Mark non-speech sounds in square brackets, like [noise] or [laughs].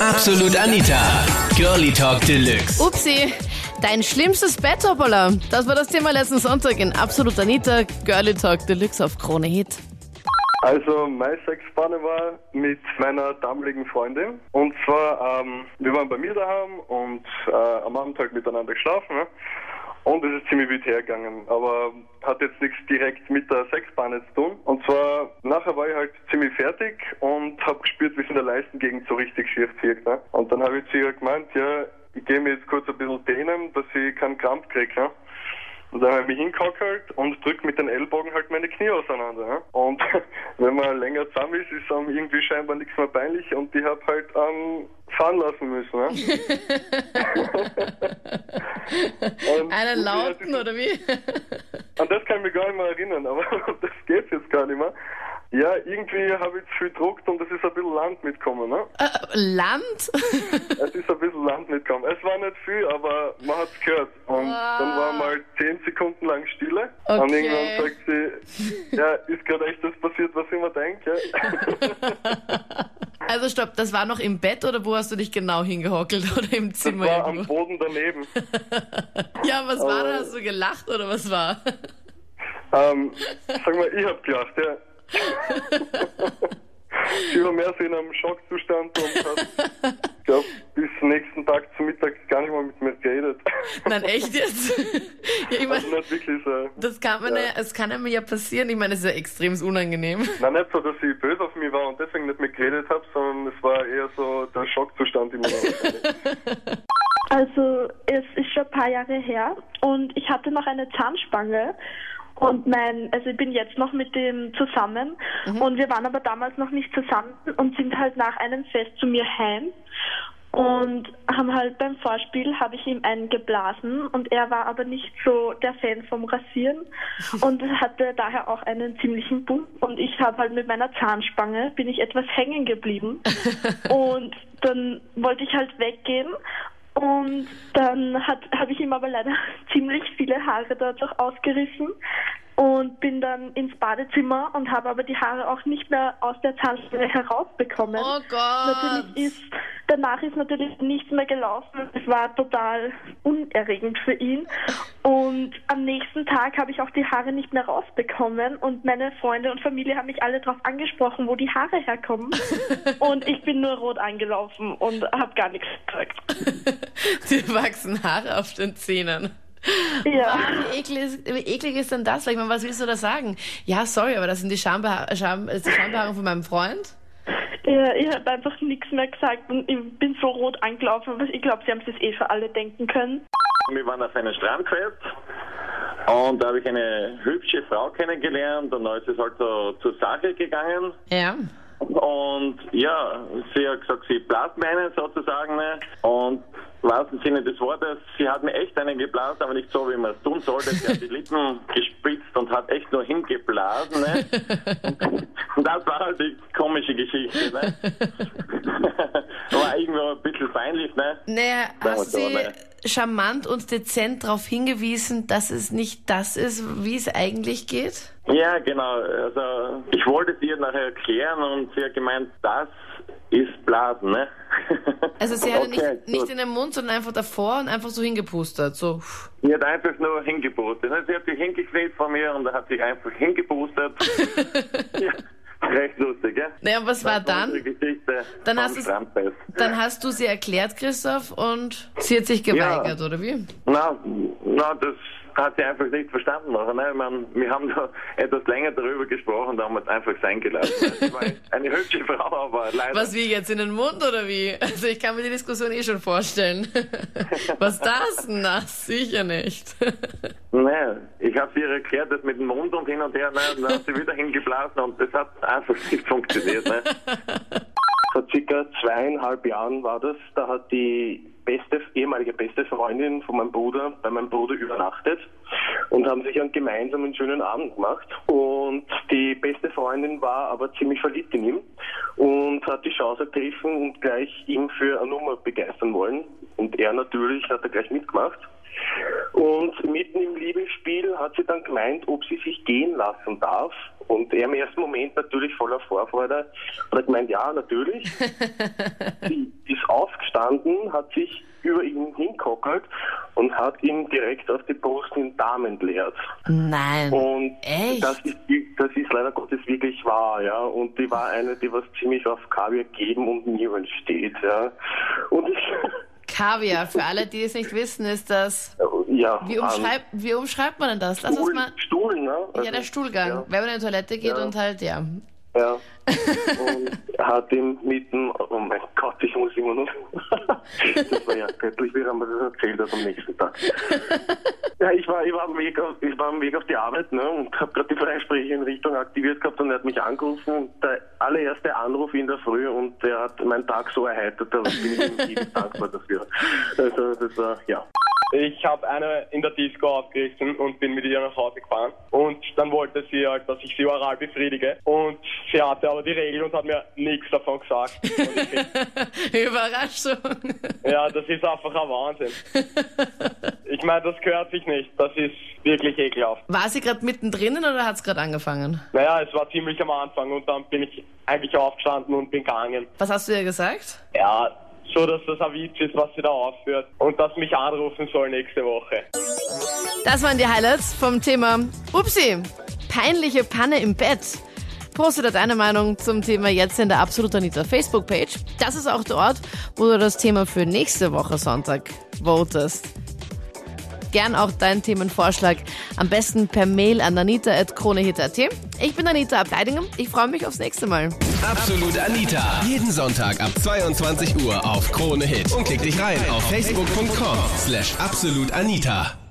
Absolut Anita. Girlie Talk Deluxe. Upsi, dein schlimmstes Bett, hoppala. Das war das Thema letzten Sonntag in Absolut Anita, Girlie Talk Deluxe auf Krone Hit. Also meine Sexpanne war mit meiner damaligen Freundin und zwar, ähm, wir waren bei mir daheim und äh, am Abend halt miteinander geschlafen ne? Und es ist ziemlich wild hergegangen, aber hat jetzt nichts direkt mit der Sexpanne zu tun. Und zwar, nachher war ich halt ziemlich fertig und habe gespürt, wie es in der Leistengegend so richtig schief zieht. Ne? Und dann habe ich zu ihr gemeint, ja, ich gehe mir jetzt kurz ein bisschen dehnen, dass ich keinen Krampf kriege. Ne? Und dann habe ich mich hingekockelt und drückt mit den Ellbogen halt meine Knie auseinander. Ja? Und man länger zusammen ist, ist einem irgendwie scheinbar nichts mehr peinlich und ich habe halt ähm, fahren lassen müssen. [laughs] [laughs] Und Einen lauten, oder wie? An das kann ich mich gar nicht mehr erinnern, aber [laughs] das jetzt gar nicht mehr. Ja, irgendwie habe ich zu viel gedruckt und es ist ein bisschen Land mitgekommen. Ne? Äh, Land? [laughs] Es ist ein bisschen Land mitgekommen. Es war nicht viel, aber man hat es gehört. Und dann war mal zehn Sekunden lang Stille. Und Okay. irgendwann sagt sie, ja, ist gerade echt das passiert, was ich mir denke. [laughs] Also stopp, das war noch im Bett oder wo hast du dich genau hingehockelt [laughs] oder im Das Zimmer? war am irgendwo? Boden daneben. Ja, was war da? Hast du gelacht oder was war? Ähm, sag mal, ich hab gelacht, ja. [laughs] Sie war mehr so in einem Schockzustand und hat, ich glaube, bis nächsten Tag zum Mittag gar nicht mal mit mir geredet. Nein, echt jetzt? [laughs] ja, ich Also meine, nicht wirklich so. das kann man ja. es kann einem ja passieren. Ich meine, es ist ja extrem unangenehm. Nein, nicht so, dass sie böse auf mich war und deswegen nicht mehr geredet habe, sondern es war eher so der Schockzustand im Moment. Also es ist schon ein paar Jahre her und ich hatte noch eine Zahnspange und mein, also ich bin jetzt noch mit dem zusammen. Und wir waren aber damals noch nicht zusammen und sind halt nach einem Fest zu mir heim und haben halt beim Vorspiel habe ich ihm einen geblasen und er war aber nicht so der Fan vom Rasieren [laughs] und hatte daher auch einen ziemlichen Bund und ich habe halt mit meiner Zahnspange bin ich etwas hängen geblieben. [laughs] Und dann wollte ich halt weggehen und dann habe ich ihm aber leider [laughs] ziemlich viele Haare dadurch ausgerissen und bin dann ins Badezimmer und habe aber die Haare auch nicht mehr aus der Zahnspange herausbekommen. Oh Gott. Natürlich ist danach ist natürlich nichts mehr gelaufen. Es war total unerregend für ihn. Und am nächsten Tag habe ich auch die Haare nicht mehr rausbekommen und meine Freunde und Familie haben mich alle darauf angesprochen, wo die Haare herkommen. [laughs] und ich bin nur rot angelaufen und habe gar nichts gesagt. [laughs] [laughs] Dir wachsen Haare auf den Zähnen. Ja. Wie eklig, ist, wie eklig ist denn das? Ich meine, was willst du da sagen? Ja, sorry, aber das sind die Schambeha Scham, ist die Schambehaarung von meinem Freund. Ja, ich habe einfach nichts mehr gesagt und ich bin so rot angelaufen, aber ich glaube, sie haben es sich eh für alle denken können. Wir waren auf einem Strandfest und da habe ich eine hübsche Frau kennengelernt und da ist es halt so zur Sache gegangen. Ja. Und ja, sie hat gesagt, sie blast mir einen sozusagen. Ne? Und im wahrsten Sinne des Wortes, sie hat mir echt einen geblasen, aber nicht so, wie man es tun sollte. Sie hat die Lippen [laughs] gespitzt und hat echt nur hingeblasen. Ne? [laughs] Und das war halt die komische Geschichte. Ne? Bisschen peinlich, ne? Naja, hast sie ne? charmant und dezent darauf hingewiesen, dass es nicht das ist, wie es eigentlich geht? Ja, genau. Also ich wollte es ihr nachher erklären und sie hat gemeint, das ist Blasen, ne? [laughs] Also sie [laughs] hatte Okay, nicht, nicht in den Mund, sondern einfach davor und einfach so hingepustert. So. Sie hat einfach nur hingepustet. ne? Sie hat sich hingekniet vor mir und da hat sich einfach hingepustet. [laughs] ja, recht lustig, gell? Naja, und was war Das dann? Geschichte Dann vom hast. Dann hast du sie erklärt, Christoph, und sie hat sich geweigert, oder wie? Na, na, das hat sie einfach nicht verstanden. Nachher, ne? Ich mein, wir haben da etwas länger darüber gesprochen, da haben wir es einfach sein gelassen. [laughs] Sie eine hübsche Frau, aber leider. Was wie jetzt in den Mund oder wie? Also ich kann mir die Diskussion eh schon vorstellen. [laughs] Was das? Na, sicher nicht. [laughs] Nein, ich habe ihr erklärt, das mit dem Mund und hin und her, nein, dann hat sie wieder hingeblasen und das hat einfach nicht funktioniert. Ne? Vor circa zweieinhalb Jahren war das, da hat die beste, ehemalige beste Freundin von meinem Bruder bei meinem Bruder übernachtet und haben sich einen gemeinsamen schönen Abend gemacht. Und die beste Freundin war aber ziemlich verliebt in ihn und hat die Chance ergriffen und gleich ihn für eine Nummer begeistern wollen. Und er natürlich hat er gleich mitgemacht. Und mitten im Liebesspiel hat sie dann gemeint, ob sie sich gehen lassen darf. Und er im ersten Moment natürlich voller Vorfreude hat gemeint, ja, natürlich. [laughs] sie ist gestanden, hat sich über ihn hinkockelt und hat ihn direkt auf die Brust in den Darm entleert. Nein. Und Echt? das ist, das ist leider Gottes wirklich wahr, ja. Und die war eine, die was ziemlich auf Kaviar geben und Nieren steht, ja. Und ich, Kaviar, für [laughs] alle, die es nicht wissen, ist das. Ja. Wie, ähm, umschreibt, wie umschreibt man denn das? Lass Stuhl, mal. Stuhl, ne? Ja, Also, der Stuhlgang. Ja. Wenn man in die Toilette geht Ja. und halt, ja. Ja. [laughs] Und hat ihm mitten, oh mein Gott, ich muss immer noch. [laughs] das war ja göttlich, wie er mir das erzählt hat am nächsten Tag. [laughs] Ja, ich war, ich war, am, Weg auf, ich war am Weg auf die Arbeit ne, und habe gerade die Freispreche in Richtung aktiviert gehabt und er hat mich angerufen und der allererste Anruf in der Früh und der hat meinen Tag so erheitert, da bin ich ihm dankbar dafür. Also das war, ja. Ich habe eine in der Disco aufgerissen und bin mit ihr nach Hause gefahren. Und dann wollte sie halt, dass ich sie oral befriedige. Und sie hatte aber die Regel und hat mir nichts davon gesagt. [laughs] Überraschung. ja, das ist einfach ein Wahnsinn. [laughs] Ich meine, das gehört sich nicht. Das ist wirklich ekelhaft. War sie gerade mittendrin oder hat es gerade angefangen? Naja, es war ziemlich am Anfang und dann bin ich eigentlich aufgestanden und bin gegangen. Was hast du ihr gesagt? Ja, so dass das ein Witz ist, was sie da aufführt. Und dass mich anrufen soll nächste Woche. Das waren die Highlights vom Thema Upsi, peinliche Panne im Bett. Poste da deine Meinung zum Thema jetzt in der Absolut Anita Facebook-Page. Das ist auch der Ort, wo du das Thema für nächste Woche Sonntag votest. Gern auch deinen Themenvorschlag. Am besten per Mail an anita.kronehit.at. Ich bin Anita Ableidinger. Ich freue mich aufs nächste Mal. Absolut Anita. Jeden Sonntag ab 22 Uhr auf Krone Hit. Und klick dich rein auf facebook.com slash absolutanita.